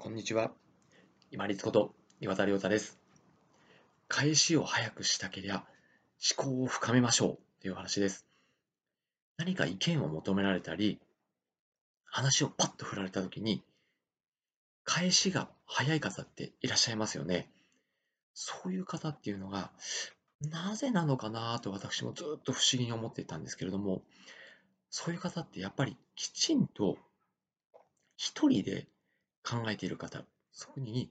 こんにちは。今立こと岩田亮太です。返しを早くしたけりゃ思考を深めましょうという話です。何か意見を求められたり、話をパッと振られたときに、返しが早い方っていらっしゃいますよね。そういう方っていうのが、なぜなのかなと私もずっと不思議に思っていたんですけれども、そういう方ってやっぱりきちんと一人で考えている方、そこに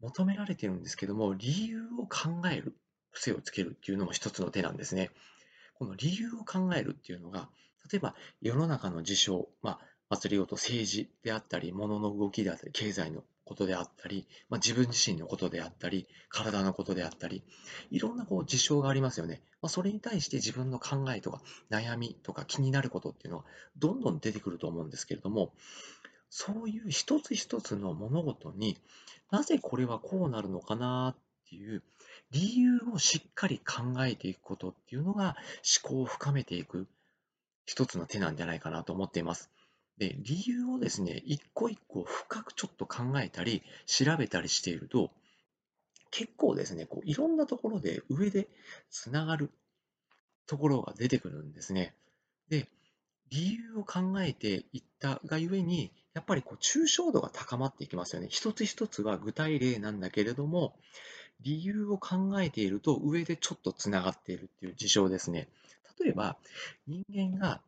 求められているんですけども、理由を考える癖をつけるっていうのも一つの手なんですね。この理由を考えるっていうのが、例えば世の中の事象、まあ、祭りごと政治であったり、物の動きであったり、経済のことであったり、まあ、自分自身のことであったり、体のことであったり、いろんなこう事象がありますよね。まあ、それに対して自分の考えとか悩みとか気になることっていうのはどんどん出てくると思うんですけれども、そういう一つ一つの物事になぜこれはこうなるのかなっていう理由をしっかり考えていくことっていうのが思考を深めていく一つの手なんじゃないかなと思っています。で、理由をですね、一個一個深くちょっと考えたり調べたりしていると結構ですね、こういろんなところで上でつながるところが出てくるんですね。で、理由を考えていったがゆえに、やっぱりこう抽象度が高まっていきますよね。一つ一つは具体例なんだけれども、理由を考えていると上でちょっとつながっているっていう事象ですね。例えば、人間が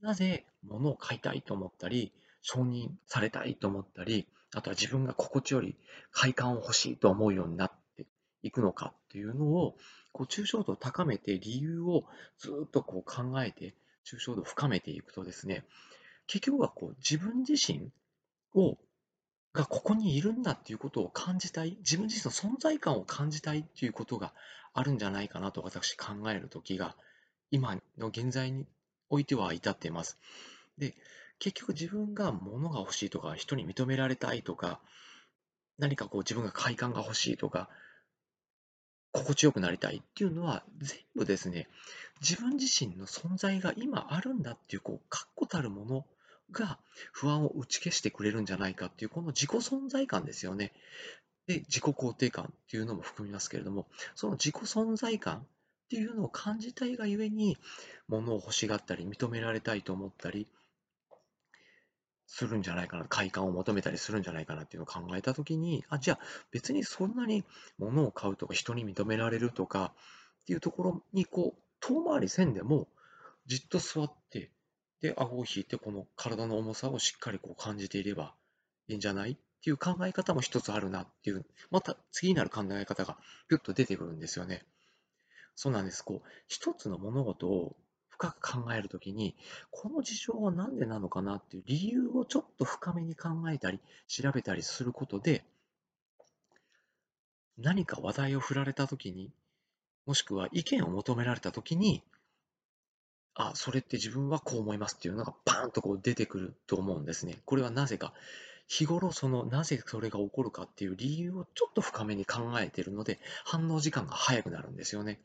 なぜ物を買いたいと思ったり、承認されたいと思ったり、あとは自分が心地より快感を欲しいと思うようになっていくのかっていうのを、こう抽象度を高めて理由をずっとこう考えて抽象度を深めていくとですね、結局はこう自分自身をがここにいるんだっていうことを感じたい、自分自身の存在感を感じたいっていうことがあるんじゃないかなと私考える時が今の現在においては至っています。で、結局自分が物が欲しいとか、人に認められたいとか、何かこう自分が快感が欲しいとか、心地よくなりたいっていうのは全部ですね、自分自身の存在が今あるんだっていう、こう、確固たるものが不安を打ち消してくれるんじゃないかっていう、この自己存在感ですよね。で、自己肯定感っていうのも含みますけれども、その自己存在感っていうのを感じたいがゆえに、物を欲しがったり、認められたいと思ったり、するんじゃないかな、快感を求めたりするんじゃないかなっていうのを考えたときに、あ、じゃあ別にそんなに物を買うとか人に認められるとかっていうところにこう遠回りせんでもじっと座ってで顎を引いてこの体の重さをしっかりこう感じていればいいんじゃないっていう考え方も一つあるなっていうまた次になる考え方がピュッと出てくるんですよね。そうなんです。こう一つの物事を深く考えるときに、この事象は何でなのかなっていう理由をちょっと深めに考えたり、調べたりすることで、何か話題を振られたときに、もしくは意見を求められたときに、あ、それって自分はこう思いますっていうのがパーンとこう出てくると思うんですね。これはなぜか。日頃そのなぜそれが起こるかっていう理由をちょっと深めに考えているので反応時間が早くなるんですよね。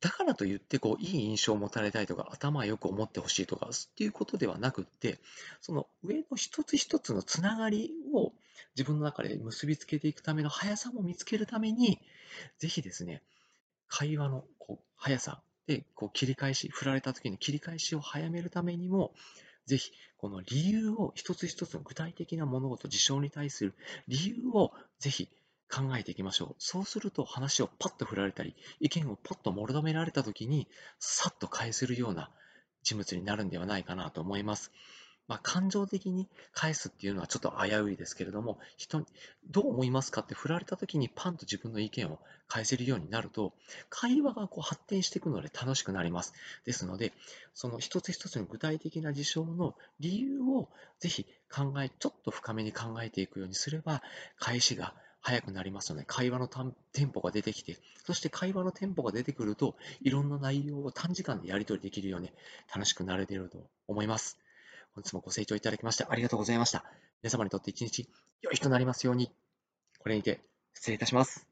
だからといって、こう、いい印象を持たれたいとか、頭よく思ってほしいとか、っていうことではなくって、その上の一つ一つのつながりを自分の中で結びつけていくための速さも見つけるために、ぜひですね、会話のこう速さでこう切り返し、振られた時の切り返しを早めるためにも、ぜひこの理由を一つ一つの具体的な物事、事象に対する理由をぜひ考えていきましょう。そうすると話をパッと振られたり、意見をパッともろ止められた時に、さっと返せるような人物になるんではないかなと思います。まあ、感情的に返すっていうのはちょっと危ういですけれども、人にどう思いますかって振られた時にパンと自分の意見を返せるようになると、会話がこう発展していくので楽しくなります。ですので、その一つ一つの具体的な事象の理由をぜひ考え、ちょっと深めに考えていくようにすれば、返しが速くなりますよね、会話のテンポが出てきて、そして会話のテンポが出てくると、いろんな内容を短時間でやり取りできるように楽しくなれていると思います。本日もご清聴いただきましてありがとうございました。皆様にとって一日良い日となりますように。これにて失礼いたします。